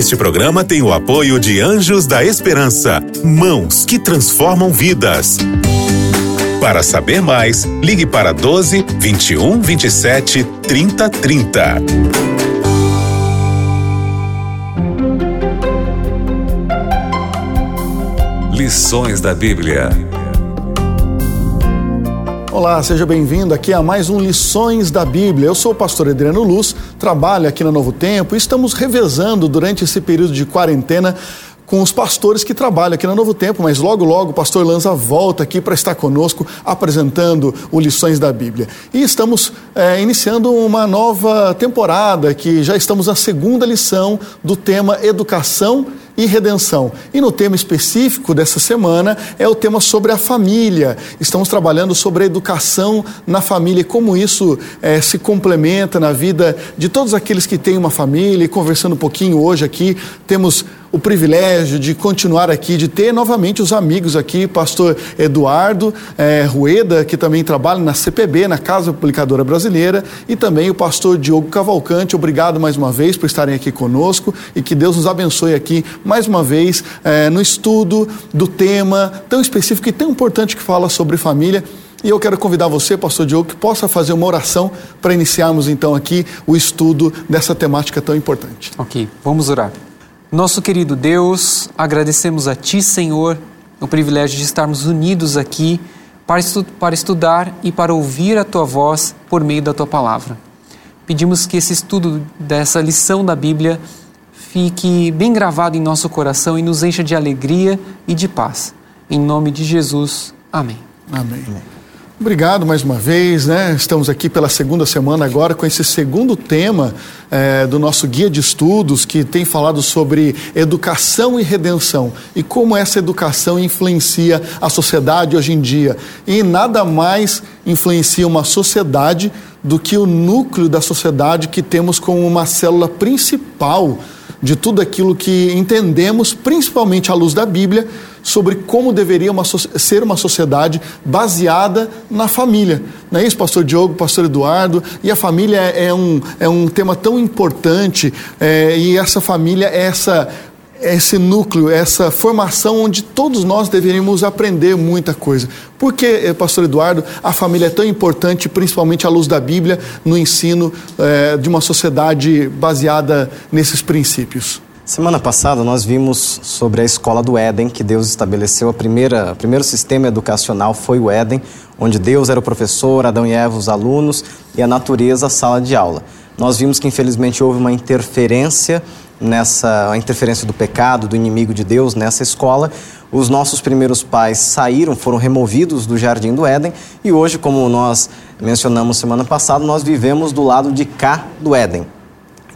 Este programa tem o apoio de Anjos da Esperança, mãos que transformam vidas. Para saber mais, ligue para 12 21 27 30 30. Lições da Bíblia. Olá, seja bem-vindo aqui a mais um Lições da Bíblia. Eu sou o pastor Adriano Luz, trabalho aqui na Novo Tempo e estamos revezando durante esse período de quarentena com os pastores que trabalham aqui na Novo Tempo, mas logo, logo o pastor Lanza volta aqui para estar conosco apresentando o Lições da Bíblia. E estamos é, iniciando uma nova temporada, que já estamos na segunda lição do tema Educação e redenção. E no tema específico dessa semana é o tema sobre a família. Estamos trabalhando sobre a educação na família e como isso é, se complementa na vida de todos aqueles que têm uma família. E conversando um pouquinho hoje aqui, temos o privilégio de continuar aqui, de ter novamente os amigos aqui, pastor Eduardo é, Rueda, que também trabalha na CPB, na Casa Publicadora Brasileira, e também o pastor Diogo Cavalcante. Obrigado mais uma vez por estarem aqui conosco e que Deus nos abençoe aqui mais uma vez é, no estudo do tema tão específico e tão importante que fala sobre família. E eu quero convidar você, pastor Diogo, que possa fazer uma oração para iniciarmos então aqui o estudo dessa temática tão importante. Ok, vamos orar. Nosso querido Deus, agradecemos a Ti, Senhor, o privilégio de estarmos unidos aqui para, estu para estudar e para ouvir a Tua voz por meio da Tua palavra. Pedimos que esse estudo dessa lição da Bíblia fique bem gravado em nosso coração e nos encha de alegria e de paz. Em nome de Jesus. Amém. Amém. Obrigado mais uma vez, né? Estamos aqui pela segunda semana agora com esse segundo tema é, do nosso guia de estudos que tem falado sobre educação e redenção e como essa educação influencia a sociedade hoje em dia. E nada mais influencia uma sociedade do que o núcleo da sociedade que temos como uma célula principal de tudo aquilo que entendemos, principalmente à luz da Bíblia, sobre como deveria uma, ser uma sociedade baseada na família. Não é isso, pastor Diogo, pastor Eduardo? E a família é um, é um tema tão importante, é, e essa família é essa esse núcleo, essa formação onde todos nós deveríamos aprender muita coisa. Por que, eh, pastor Eduardo, a família é tão importante, principalmente à luz da Bíblia, no ensino é, de uma sociedade baseada nesses princípios? Semana passada nós vimos sobre a escola do Éden, que Deus estabeleceu. A primeira, o primeiro sistema educacional foi o Éden, onde Deus era o professor, Adão e Eva os alunos e a natureza a sala de aula. Nós vimos que infelizmente houve uma interferência nessa interferência do pecado, do inimigo de Deus nessa escola. Os nossos primeiros pais saíram, foram removidos do jardim do Éden e hoje, como nós mencionamos semana passada, nós vivemos do lado de cá do Éden.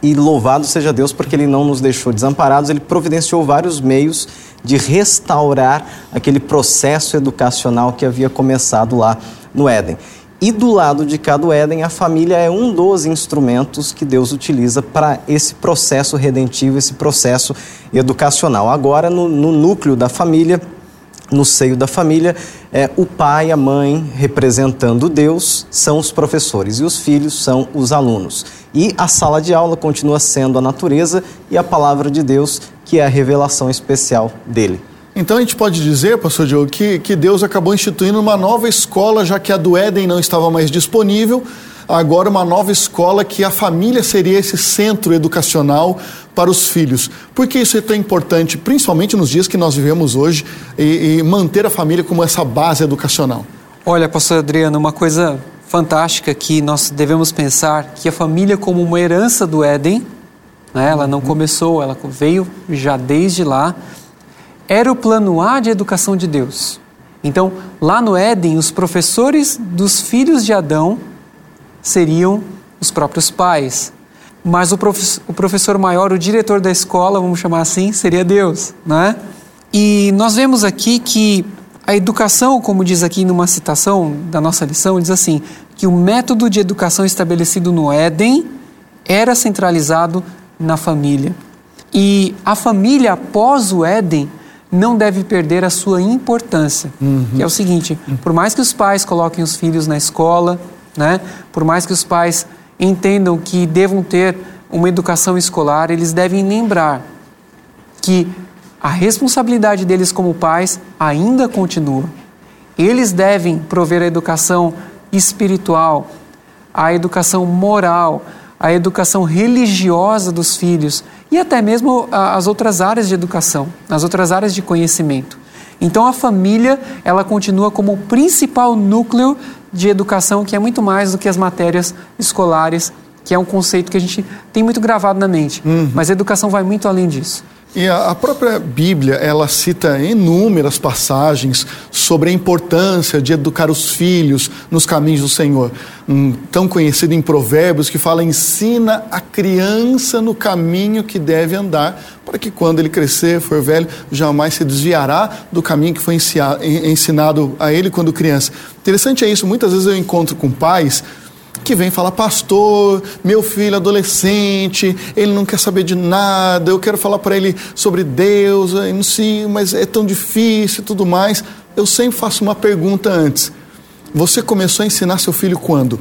E louvado seja Deus porque ele não nos deixou desamparados, ele providenciou vários meios de restaurar aquele processo educacional que havia começado lá no Éden. E do lado de cá do Éden, a família é um dos instrumentos que Deus utiliza para esse processo redentivo, esse processo educacional. Agora, no, no núcleo da família, no seio da família, é, o pai e a mãe, representando Deus, são os professores e os filhos são os alunos. E a sala de aula continua sendo a natureza e a palavra de Deus, que é a revelação especial dele. Então a gente pode dizer, pastor Diogo, que, que Deus acabou instituindo uma nova escola, já que a do Éden não estava mais disponível, agora uma nova escola que a família seria esse centro educacional para os filhos. Por que isso é tão importante, principalmente nos dias que nós vivemos hoje, e, e manter a família como essa base educacional? Olha, pastor Adriano, uma coisa fantástica que nós devemos pensar que a família como uma herança do Éden, né, ela não começou, ela veio já desde lá, era o plano A de educação de Deus. Então, lá no Éden, os professores dos filhos de Adão seriam os próprios pais. Mas o, prof, o professor maior, o diretor da escola, vamos chamar assim, seria Deus, né? E nós vemos aqui que a educação, como diz aqui numa citação da nossa lição, diz assim: que o método de educação estabelecido no Éden era centralizado na família. E a família, após o Éden, não deve perder a sua importância. Uhum. Que é o seguinte: por mais que os pais coloquem os filhos na escola, né, por mais que os pais entendam que devam ter uma educação escolar, eles devem lembrar que a responsabilidade deles como pais ainda continua. Eles devem prover a educação espiritual, a educação moral, a educação religiosa dos filhos e até mesmo as outras áreas de educação, as outras áreas de conhecimento. Então a família, ela continua como o principal núcleo de educação, que é muito mais do que as matérias escolares, que é um conceito que a gente tem muito gravado na mente. Uhum. Mas a educação vai muito além disso. E a própria Bíblia, ela cita inúmeras passagens sobre a importância de educar os filhos nos caminhos do Senhor. Um tão conhecido em Provérbios que fala: ensina a criança no caminho que deve andar, para que quando ele crescer, for velho, jamais se desviará do caminho que foi ensinado a ele quando criança. Interessante é isso, muitas vezes eu encontro com pais que vem falar, pastor, meu filho adolescente, ele não quer saber de nada, eu quero falar para ele sobre Deus, sim, mas é tão difícil e tudo mais. Eu sempre faço uma pergunta antes. Você começou a ensinar seu filho quando?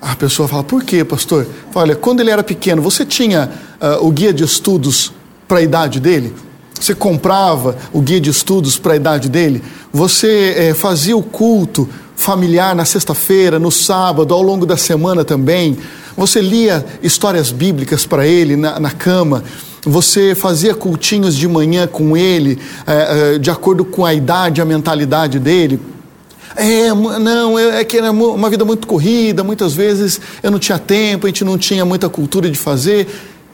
A pessoa fala, por quê, pastor? Olha, quando ele era pequeno, você tinha uh, o guia de estudos para a idade dele? Você comprava o guia de estudos para a idade dele? Você eh, fazia o culto familiar na sexta-feira, no sábado, ao longo da semana também. Você lia histórias bíblicas para ele na, na, cama. Você fazia cultinhos de manhã com ele, é, é, de acordo com a idade, a mentalidade dele. É, não, é, é que era uma vida muito corrida, muitas vezes eu não tinha tempo, a gente não tinha muita cultura de fazer.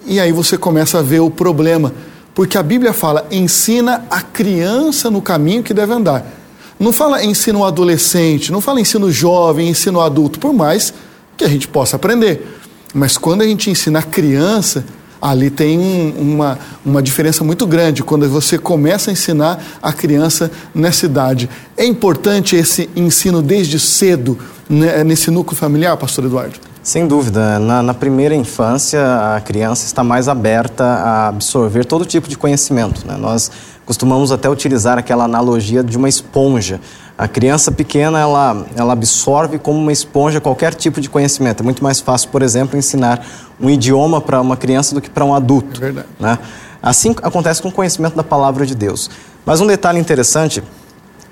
E aí você começa a ver o problema. Porque a Bíblia fala: ensina a criança no caminho que deve andar. Não fala ensino adolescente, não fala ensino jovem, ensino adulto, por mais que a gente possa aprender. Mas quando a gente ensina a criança, ali tem um, uma, uma diferença muito grande quando você começa a ensinar a criança nessa idade. É importante esse ensino desde cedo, né, nesse núcleo familiar, pastor Eduardo? Sem dúvida. Na, na, primeira infância, a criança está mais aberta a absorver todo tipo de conhecimento. Né? Nós costumamos até utilizar aquela analogia de uma esponja. A criança pequena, ela, ela absorve como uma esponja qualquer tipo de conhecimento. É muito mais fácil, por exemplo, ensinar um idioma para uma criança do que para um adulto. É verdade. Né? Assim acontece com o conhecimento da palavra de Deus. Mas um detalhe interessante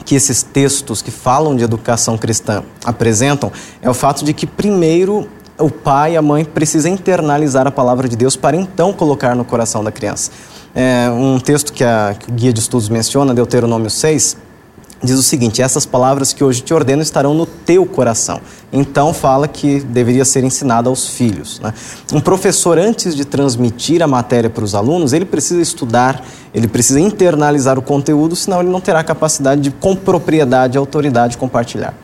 que esses textos que falam de educação cristã apresentam é o fato de que, primeiro, o pai e a mãe precisam internalizar a palavra de Deus para então colocar no coração da criança. É, um texto que, a, o Guia de Estudos menciona, Deuteronômio 6, diz o seguinte: Essas palavras que hoje te ordeno estarão no teu coração. Então, fala que deveria ser ensinada aos filhos. Né? Um professor, antes de transmitir a matéria para os alunos, ele precisa estudar, ele precisa internalizar o conteúdo, senão ele não terá capacidade de, com propriedade e autoridade, compartilhar.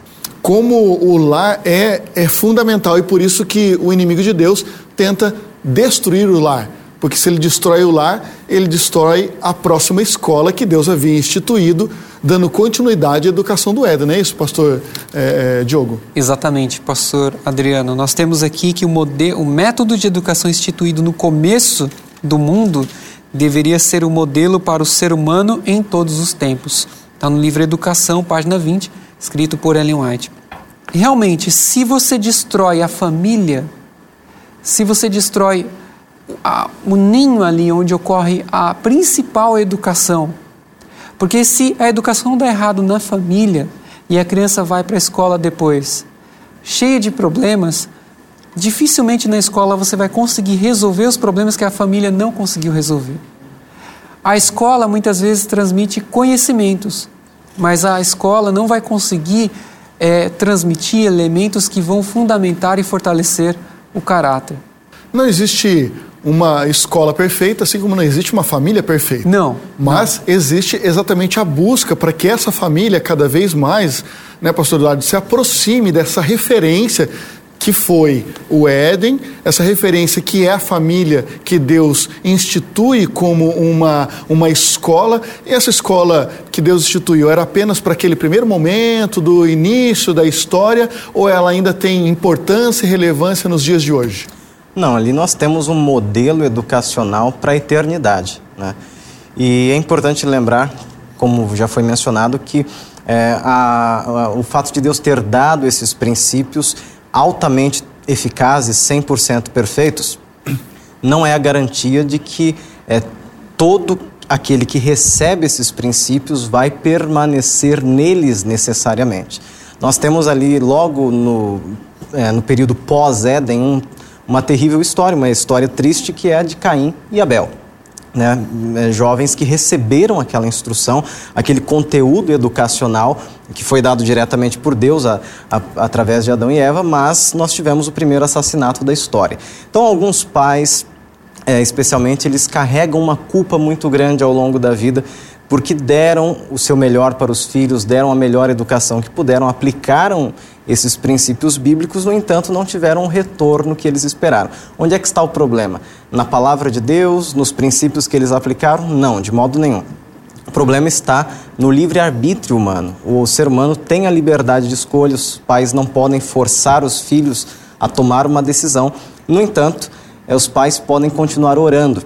Como o lar é, é fundamental e por isso que o inimigo de Deus tenta destruir o lar porque se ele destrói o lar, ele destrói a próxima escola que Deus havia instituído, dando continuidade à educação do Éden, não é isso, pastor é, é, Diogo? Exatamente, pastor Adriano. Nós temos aqui que o, modelo, o método de educação instituído no começo do mundo deveria ser o modelo para o ser humano em todos os tempos. Está no livro Educação, página 20, escrito por Ellen White. Realmente, se você destrói a família, se você destrói a, o ninho ali onde ocorre a principal educação. Porque se a educação dá errado na família e a criança vai para a escola depois, cheia de problemas, dificilmente na escola você vai conseguir resolver os problemas que a família não conseguiu resolver. A escola muitas vezes transmite conhecimentos, mas a escola não vai conseguir é, transmitir elementos que vão fundamentar e fortalecer o caráter. Não existe uma escola perfeita, assim como não existe uma família perfeita. Não. Mas não. existe exatamente a busca para que essa família cada vez mais, né, pastor Eduardo, se aproxime dessa referência que foi o Éden, essa referência que é a família que Deus institui como uma, uma escola. E essa escola que Deus instituiu era apenas para aquele primeiro momento do início da história ou ela ainda tem importância e relevância nos dias de hoje? Não, ali nós temos um modelo educacional para a eternidade. Né? E é importante lembrar, como já foi mencionado, que é, a, a, o fato de Deus ter dado esses princípios altamente eficazes, 100% perfeitos, não é a garantia de que é, todo aquele que recebe esses princípios vai permanecer neles necessariamente. Nós temos ali, logo no, é, no período pós-Éden, um, uma terrível história, uma história triste que é a de Caim e Abel. Né, é, jovens que receberam aquela instrução, aquele conteúdo educacional que foi dado diretamente por Deus a, a, através de Adão e Eva, mas nós tivemos o primeiro assassinato da história. Então, alguns pais, é, especialmente, eles carregam uma culpa muito grande ao longo da vida porque deram o seu melhor para os filhos, deram a melhor educação que puderam, aplicaram esses princípios bíblicos, no entanto, não tiveram o retorno que eles esperaram. Onde é que está o problema? Na palavra de Deus, nos princípios que eles aplicaram? Não, de modo nenhum. O problema está no livre-arbítrio humano. O ser humano tem a liberdade de escolha, os pais não podem forçar os filhos a tomar uma decisão. No entanto, eh, os pais podem continuar orando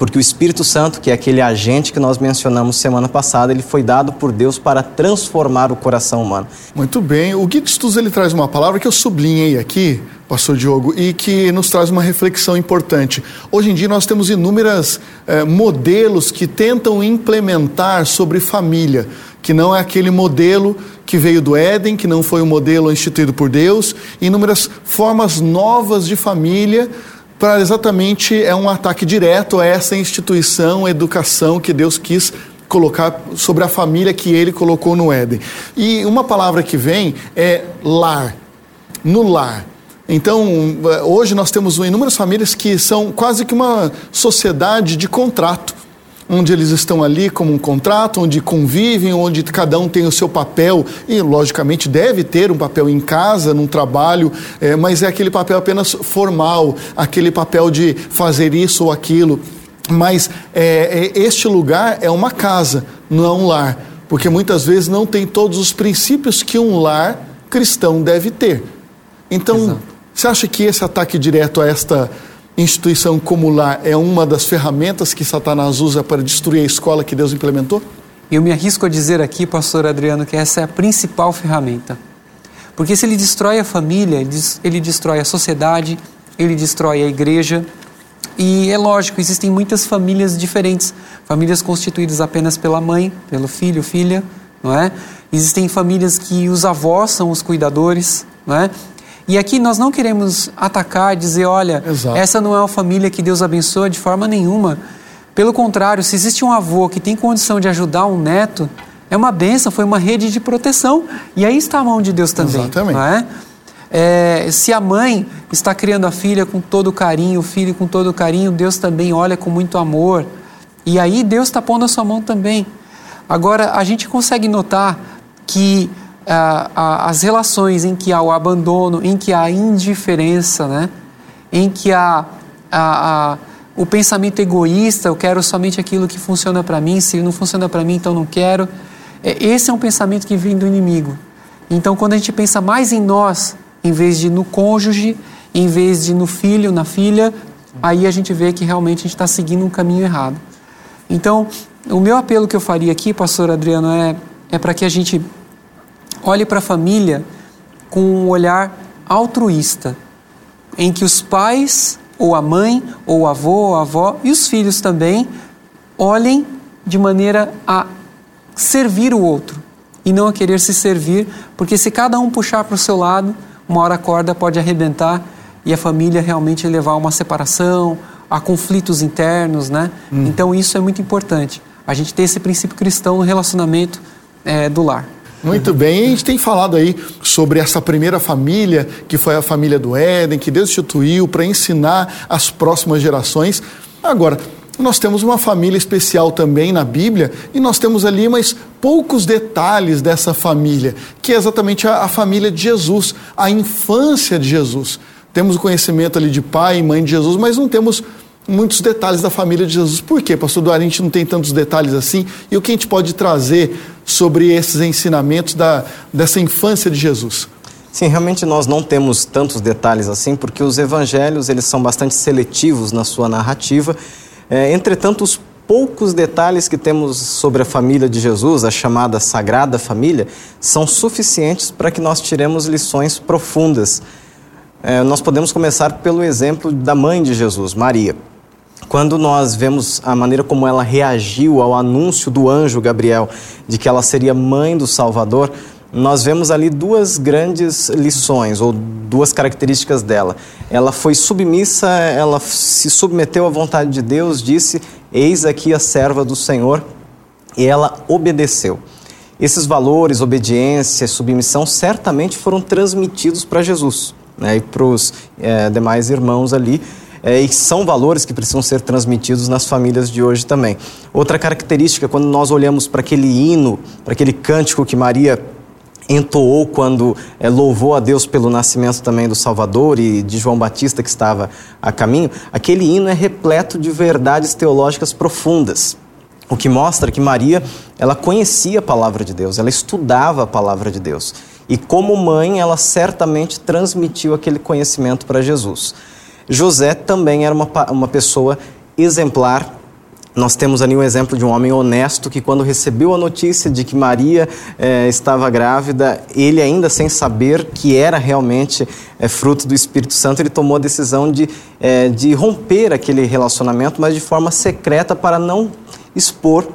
porque o Espírito Santo, que é aquele agente que nós mencionamos semana passada, ele foi dado por Deus para transformar o coração humano. Muito bem. O Guido Stus, ele traz uma palavra que eu sublinhei aqui, pastor Diogo, e que nos traz uma reflexão importante. Hoje em dia nós temos inúmeros eh, modelos que tentam implementar sobre família, que não é aquele modelo que veio do Éden, que não foi um modelo instituído por Deus, inúmeras formas novas de família, para exatamente é um ataque direto a essa instituição, educação que Deus quis colocar sobre a família que ele colocou no Éden. E uma palavra que vem é lar, no lar. Então, hoje nós temos inúmeras famílias que são quase que uma sociedade de contrato onde eles estão ali como um contrato, onde convivem, onde cada um tem o seu papel e, logicamente, deve ter um papel em casa, num trabalho, é, mas é aquele papel apenas formal, aquele papel de fazer isso ou aquilo. Mas é, é, este lugar é uma casa, não é um lar, porque muitas vezes não tem todos os princípios que um lar cristão deve ter. Então, Exato. você acha que esse ataque direto a esta instituição como lar é uma das ferramentas que Satanás usa para destruir a escola que Deus implementou? Eu me arrisco a dizer aqui, pastor Adriano, que essa é a principal ferramenta. Porque se ele destrói a família, ele destrói a sociedade, ele destrói a igreja. E é lógico, existem muitas famílias diferentes, famílias constituídas apenas pela mãe, pelo filho, filha, não é? Existem famílias que os avós são os cuidadores, não é? E aqui nós não queremos atacar, dizer, olha, Exato. essa não é uma família que Deus abençoa de forma nenhuma. Pelo contrário, se existe um avô que tem condição de ajudar um neto, é uma benção, foi uma rede de proteção. E aí está a mão de Deus também. Exatamente. Não é? É, se a mãe está criando a filha com todo carinho, o filho com todo carinho, Deus também olha com muito amor. E aí Deus está pondo a sua mão também. Agora, a gente consegue notar que as relações em que há o abandono, em que há a indiferença, né? em que há a, a, o pensamento egoísta, eu quero somente aquilo que funciona para mim, se não funciona para mim, então não quero. É, esse é um pensamento que vem do inimigo. Então, quando a gente pensa mais em nós, em vez de no cônjuge, em vez de no filho, na filha, aí a gente vê que realmente a gente está seguindo um caminho errado. Então, o meu apelo que eu faria aqui, pastor Adriano, é, é para que a gente Olhe para a família com um olhar altruísta, em que os pais, ou a mãe, ou o avô, ou a avó, e os filhos também, olhem de maneira a servir o outro e não a querer se servir, porque se cada um puxar para o seu lado, uma hora a corda pode arrebentar e a família realmente levar a uma separação, a conflitos internos, né? Hum. Então isso é muito importante. A gente ter esse princípio cristão no relacionamento é, do lar. Muito bem, a gente tem falado aí sobre essa primeira família, que foi a família do Éden, que Deus instituiu para ensinar as próximas gerações. Agora, nós temos uma família especial também na Bíblia e nós temos ali mais poucos detalhes dessa família, que é exatamente a, a família de Jesus, a infância de Jesus. Temos o conhecimento ali de pai e mãe de Jesus, mas não temos muitos detalhes da família de Jesus. Por quê, pastor Duarte? A gente não tem tantos detalhes assim. E o que a gente pode trazer sobre esses ensinamentos da, dessa infância de Jesus? Sim, realmente nós não temos tantos detalhes assim, porque os evangelhos eles são bastante seletivos na sua narrativa. É, entretanto, os poucos detalhes que temos sobre a família de Jesus, a chamada Sagrada Família, são suficientes para que nós tiremos lições profundas. É, nós podemos começar pelo exemplo da mãe de Jesus, Maria Quando nós vemos a maneira como ela reagiu ao anúncio do anjo Gabriel de que ela seria mãe do Salvador, nós vemos ali duas grandes lições, ou duas características dela. Ela foi submissa, ela se submeteu à vontade de Deus, disse: Eis aqui a serva do Senhor, e ela obedeceu. Esses valores, obediência, submissão, certamente foram transmitidos para Jesus né, e para os é, demais irmãos ali. É, e são valores que precisam ser transmitidos nas famílias de hoje também. Outra característica, quando nós olhamos para aquele hino, para aquele cântico que Maria entoou quando é, louvou a Deus pelo nascimento também do Salvador e de João Batista que estava a caminho, aquele hino é repleto de verdades teológicas profundas. O que mostra que Maria, ela conhecia a palavra de Deus, ela estudava a palavra de Deus. E como mãe, ela certamente transmitiu aquele conhecimento para Jesus. José também era uma, uma pessoa exemplar. Nós temos ali um exemplo de um homem honesto que, quando recebeu a notícia de que Maria eh, estava grávida, ele, ainda sem saber que era realmente eh, fruto do Espírito Santo, ele tomou a decisão de, eh, de romper aquele relacionamento, mas de forma secreta para não expor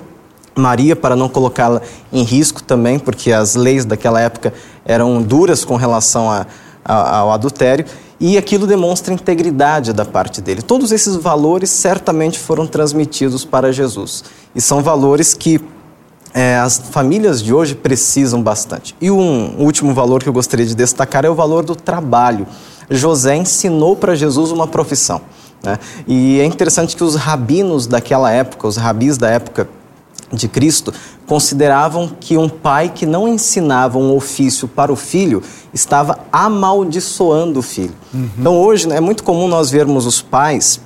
Maria, para não colocá-la em risco também, porque as leis daquela época eram duras com relação a, a, ao adultério e aquilo demonstra integridade da parte dele. Todos esses valores certamente foram transmitidos para Jesus e são valores que é, as famílias de hoje precisam bastante. E um último valor que eu gostaria de destacar é o valor do trabalho. José ensinou para Jesus uma profissão. Né? E é interessante que os rabinos daquela época, os rabis da época, de Cristo consideravam que um pai que não ensinava um ofício para o filho estava amaldiçoando o filho. Uhum. Então hoje é muito comum nós vermos os pais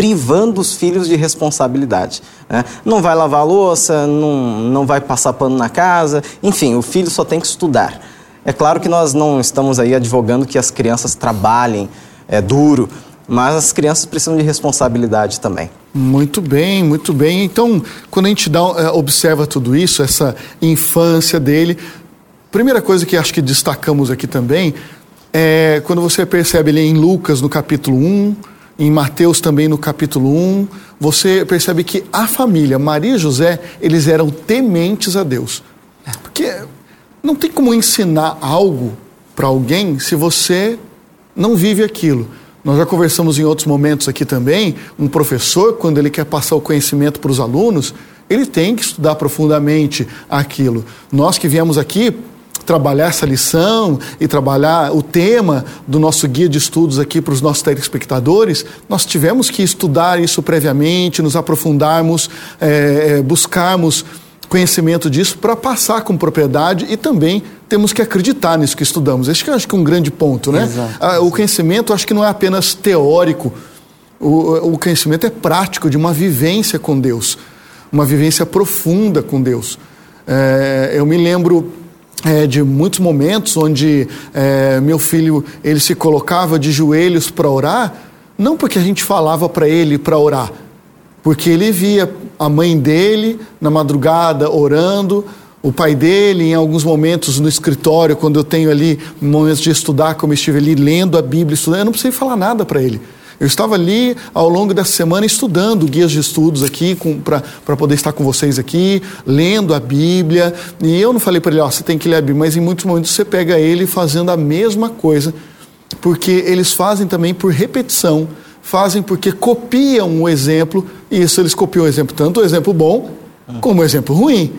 privando os filhos de responsabilidade. Né? Não vai lavar a louça, não, não vai passar pano na casa, enfim, o filho só tem que estudar. É claro que nós não estamos aí advogando que as crianças trabalhem é, duro, mas as crianças precisam de responsabilidade também. Muito bem, muito bem. Então, quando a gente dá, é, observa tudo isso, essa infância dele, primeira coisa que acho que destacamos aqui também é quando você percebe ali em Lucas no capítulo 1, em Mateus também no capítulo 1, você percebe que a família Maria e José, eles eram tementes a Deus. Porque não tem como ensinar algo para alguém se você não vive aquilo. Nós já conversamos em outros momentos aqui também. Um professor, quando ele quer passar o conhecimento para os alunos, ele tem que estudar profundamente aquilo. Nós que viemos aqui trabalhar essa lição e trabalhar o tema do nosso guia de estudos aqui para os nossos telespectadores, nós tivemos que estudar isso previamente, nos aprofundarmos, é, buscarmos conhecimento disso para passar com propriedade e também temos que acreditar nisso que estudamos. Esse que eu acho que é um grande ponto, né? Ah, o conhecimento acho que não é apenas teórico, o, o conhecimento é prático de uma vivência com Deus, uma vivência profunda com Deus. É, eu me lembro é, de muitos momentos onde é, meu filho ele se colocava de joelhos para orar, não porque a gente falava para ele para orar, porque ele via a mãe dele na madrugada orando, o pai dele, em alguns momentos no escritório, quando eu tenho ali momentos de estudar, como eu estive ali lendo a Bíblia, estudando, eu não precisei falar nada para ele. Eu estava ali ao longo dessa semana estudando guias de estudos aqui para poder estar com vocês aqui, lendo a Bíblia. E eu não falei para ele, ó, oh, você tem que ler a Bíblia, mas em muitos momentos você pega ele fazendo a mesma coisa, porque eles fazem também por repetição fazem porque copiam o exemplo, e isso eles copiam o exemplo, tanto o exemplo bom como exemplo ruim.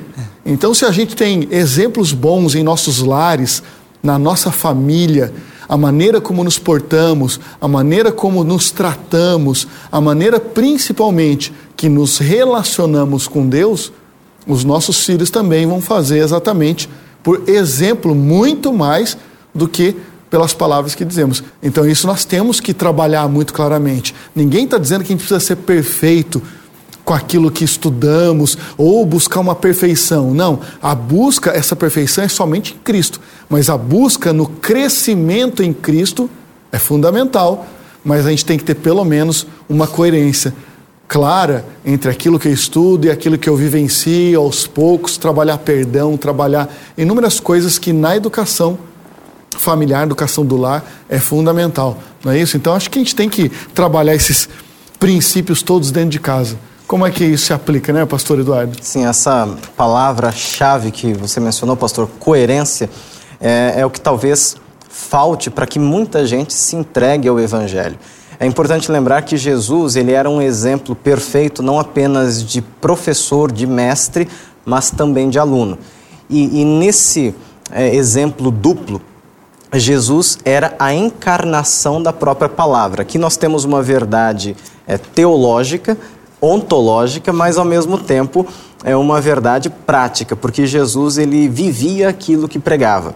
Então, se a gente tem exemplos bons em nossos lares, na nossa família, a maneira como nos portamos, a maneira como nos tratamos, a maneira principalmente que nos relacionamos com Deus, os nossos filhos também vão fazer exatamente por exemplo muito mais do que pelas palavras que dizemos. Então, isso nós temos que trabalhar muito claramente. Ninguém está dizendo que a gente precisa ser perfeito com aquilo que estudamos ou buscar uma perfeição. Não. A busca, essa perfeição é somente em Cristo. Mas a busca no crescimento em Cristo é fundamental. Mas a gente tem que ter pelo menos uma coerência clara entre aquilo que eu estudo e aquilo que eu vivencio aos poucos, trabalhar perdão, trabalhar inúmeras coisas que na educação familiar, educação do lar é fundamental, não é isso? Então acho que a gente tem que trabalhar esses princípios todos dentro de casa. Como é que isso se aplica, né, pastor Eduardo? Sim, essa palavra-chave que você mencionou, pastor, coerência, é, é o que talvez falte para que muita gente se entregue ao Evangelho. É importante lembrar que Jesus ele era um exemplo perfeito não apenas de professor, de mestre, mas também de aluno. E, e nesse é, exemplo duplo, Jesus era a encarnação da própria palavra. Aqui nós temos uma verdade é, teológica, ontológica, mas ao mesmo tempo é uma verdade prática, porque Jesus ele vivia aquilo que pregava.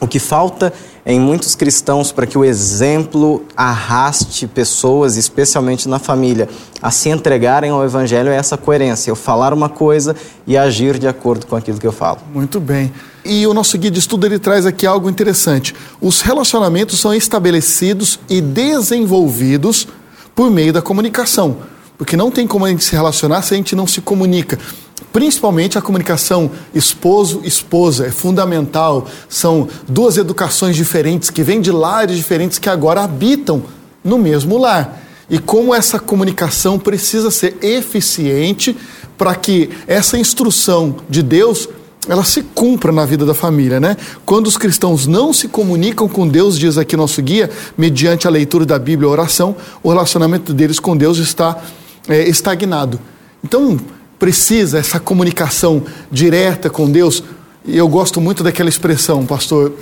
O que falta em muitos cristãos para que o exemplo arraste pessoas, especialmente na família, a se entregarem ao Evangelho é essa coerência, eu falar uma coisa e agir de acordo com aquilo que eu falo. Muito bem. E o nosso guia de estudo ele traz aqui algo interessante. Os relacionamentos são estabelecidos e desenvolvidos por meio da comunicação. Porque não tem como a gente se relacionar se a gente não se comunica. Principalmente a comunicação esposo-esposa é fundamental. São duas educações diferentes que vêm de lares diferentes que agora habitam no mesmo lar. E como essa comunicação precisa ser eficiente para que essa instrução de Deus ela se cumpra na vida da família, né? Quando os cristãos não se comunicam com Deus, diz aqui nosso guia, mediante a leitura da Bíblia e a oração, o relacionamento deles com Deus está é, estagnado. Então, precisa essa comunicação direta com Deus. E eu gosto muito daquela expressão, pastor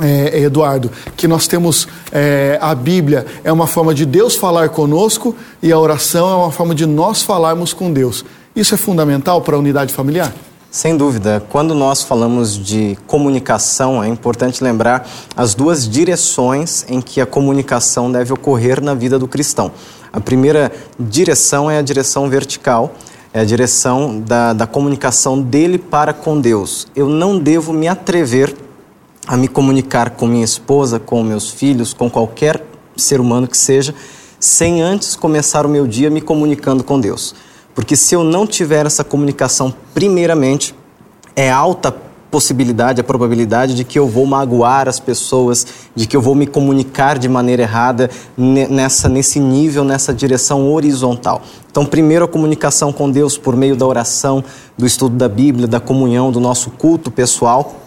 é, Eduardo, que nós temos é, a Bíblia é uma forma de Deus falar conosco e a oração é uma forma de nós falarmos com Deus. Isso é fundamental para a unidade familiar? Sem dúvida. Quando nós falamos de comunicação, é importante lembrar as duas direções em que a comunicação deve ocorrer na vida do cristão. A primeira direção é a direção vertical, é a direção da, da comunicação dele para com Deus. Eu não devo me atrever a me comunicar com minha esposa, com meus filhos, com qualquer ser humano que seja, sem antes começar o meu dia me comunicando com Deus. Porque se eu não tiver essa comunicação primeiramente, é alta possibilidade, a probabilidade de que eu vou magoar as pessoas, de que eu vou me comunicar de maneira errada nessa, nesse nível, nessa direção horizontal. Então, primeiro a comunicação com Deus por meio da oração, do estudo da Bíblia, da comunhão, do nosso culto pessoal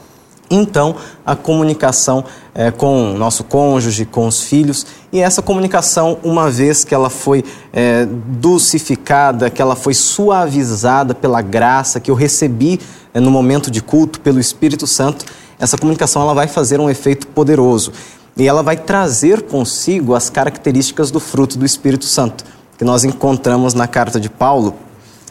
então, a comunicação é, com o nosso cônjuge, com os filhos, e essa comunicação, uma vez que ela foi é, dulcificada, que ela foi suavizada pela graça que eu recebi é, no momento de culto pelo Espírito Santo, essa comunicação ela vai fazer um efeito poderoso. E ela vai trazer consigo as características do fruto do Espírito Santo, que nós encontramos na carta de Paulo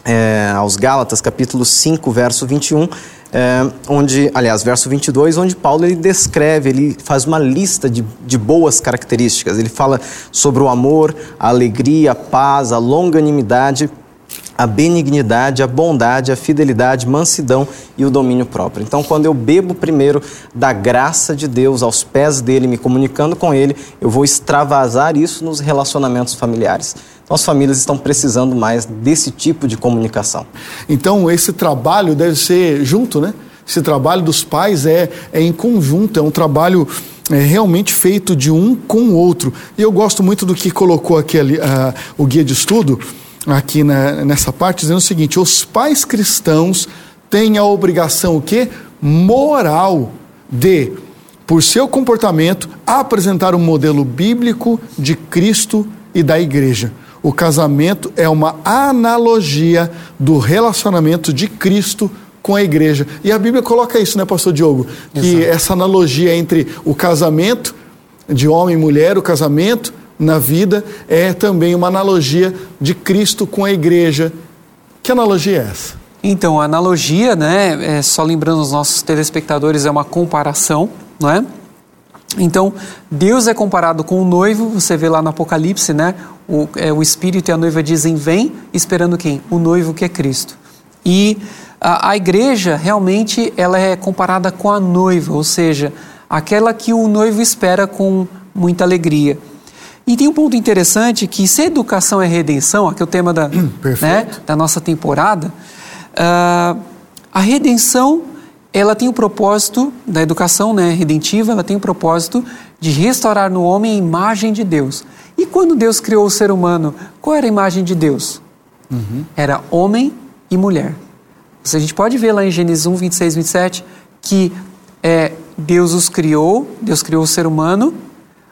é, aos Gálatas, capítulo 5, verso 21, é, onde, aliás, verso 22, onde Paulo ele descreve, ele faz uma lista de, de boas características. Ele fala sobre o amor, a alegria, a paz, a longanimidade, a benignidade, a bondade, a fidelidade, mansidão e o domínio próprio. Então, quando eu bebo primeiro da graça de Deus aos pés dele, me comunicando com ele, eu vou extravasar isso nos relacionamentos familiares. As famílias estão precisando mais desse tipo de comunicação. Então, esse trabalho deve ser junto, né? Esse trabalho dos pais é, é em conjunto, é um trabalho é, realmente feito de um com o outro. E eu gosto muito do que colocou aqui ali, uh, o guia de estudo, aqui na, nessa parte, dizendo o seguinte: os pais cristãos têm a obrigação o quê? Moral de, por seu comportamento, apresentar um modelo bíblico de Cristo e da igreja. O casamento é uma analogia do relacionamento de Cristo com a igreja. E a Bíblia coloca isso, né, pastor Diogo? Que Exato. essa analogia entre o casamento de homem e mulher, o casamento na vida, é também uma analogia de Cristo com a igreja. Que analogia é essa? Então, a analogia, né, é, só lembrando os nossos telespectadores, é uma comparação, não é? Então, Deus é comparado com o noivo, você vê lá no Apocalipse, né? O, é, o Espírito e a noiva dizem: Vem, esperando quem? O noivo que é Cristo. E a, a igreja, realmente, ela é comparada com a noiva, ou seja, aquela que o noivo espera com muita alegria. E tem um ponto interessante que se educação é redenção, aqui é o tema da, né, da nossa temporada, uh, a redenção ela tem o propósito da educação né, redentiva, ela tem o propósito de restaurar no homem a imagem de Deus. E quando Deus criou o ser humano, qual era a imagem de Deus? Uhum. Era homem e mulher. A gente pode ver lá em Gênesis 1, 26, 27, que é, Deus os criou, Deus criou o ser humano,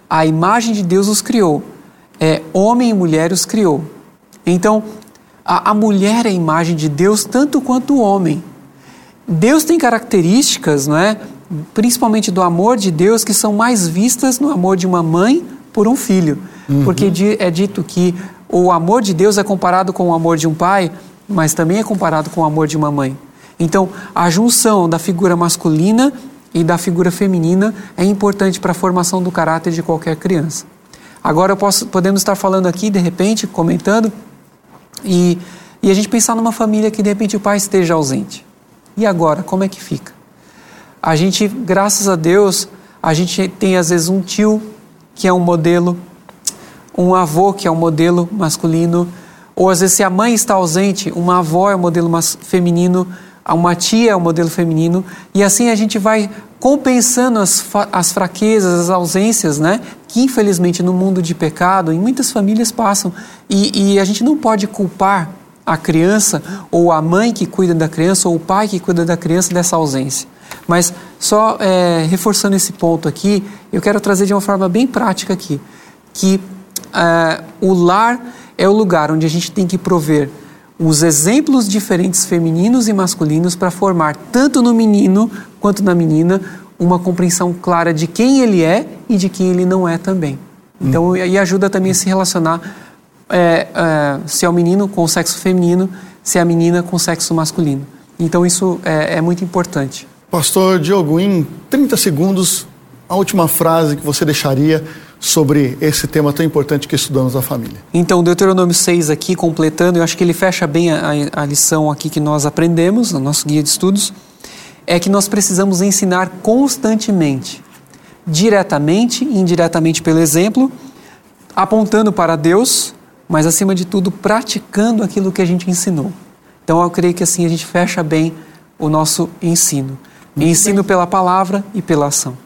a imagem de Deus os criou. É, homem e mulher os criou. Então, a, a mulher é a imagem de Deus tanto quanto o homem. Deus tem características, não é? principalmente do amor de Deus, que são mais vistas no amor de uma mãe por um filho. Uhum. Porque é dito que o amor de Deus é comparado com o amor de um pai, mas também é comparado com o amor de uma mãe. Então, a junção da figura masculina e da figura feminina é importante para a formação do caráter de qualquer criança. Agora, posso, podemos estar falando aqui, de repente, comentando, e, e a gente pensar numa família que, de repente, o pai esteja ausente. E agora, como é que fica? A gente, graças a Deus, a gente tem às vezes um tio que é um modelo, um avô que é um modelo masculino, ou às vezes se a mãe está ausente, uma avó é um modelo feminino, uma tia é um modelo feminino, e assim a gente vai compensando as, as fraquezas, as ausências, né? Que infelizmente no mundo de pecado, em muitas famílias passam. E, e a gente não pode culpar a criança, ou a mãe que cuida da criança, ou o pai que cuida da criança dessa ausência. Mas só é, reforçando esse ponto aqui, eu quero trazer de uma forma bem prática aqui, que é, o lar é o lugar onde a gente tem que prover os exemplos diferentes femininos e masculinos para formar tanto no menino quanto na menina uma compreensão clara de quem ele é e de quem ele não é também. Então, e ajuda também a se relacionar é, é, se é o menino com o sexo feminino, se é a menina com o sexo masculino. Então isso é, é muito importante. Pastor Diogo, em 30 segundos, a última frase que você deixaria sobre esse tema tão importante que estudamos a família. Então, Deuteronômio 6 aqui, completando, eu acho que ele fecha bem a, a lição aqui que nós aprendemos no nosso guia de estudos, é que nós precisamos ensinar constantemente, diretamente e indiretamente pelo exemplo, apontando para Deus, mas acima de tudo praticando aquilo que a gente ensinou. Então, eu creio que assim a gente fecha bem o nosso ensino. Muito Ensino bem. pela palavra e pela ação.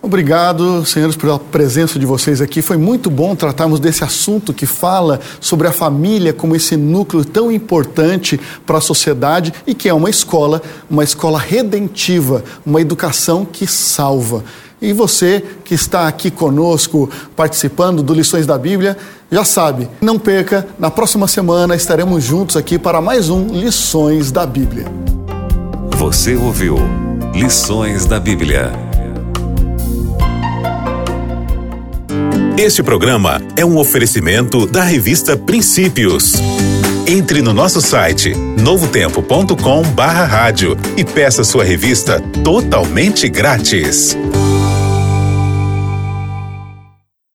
Obrigado, senhores, pela presença de vocês aqui. Foi muito bom tratarmos desse assunto que fala sobre a família como esse núcleo tão importante para a sociedade e que é uma escola, uma escola redentiva, uma educação que salva. E você que está aqui conosco participando do Lições da Bíblia, já sabe, não perca, na próxima semana estaremos juntos aqui para mais um Lições da Bíblia. Você ouviu Lições da Bíblia. Este programa é um oferecimento da revista Princípios. Entre no nosso site novotempo.com/rádio e peça sua revista totalmente grátis.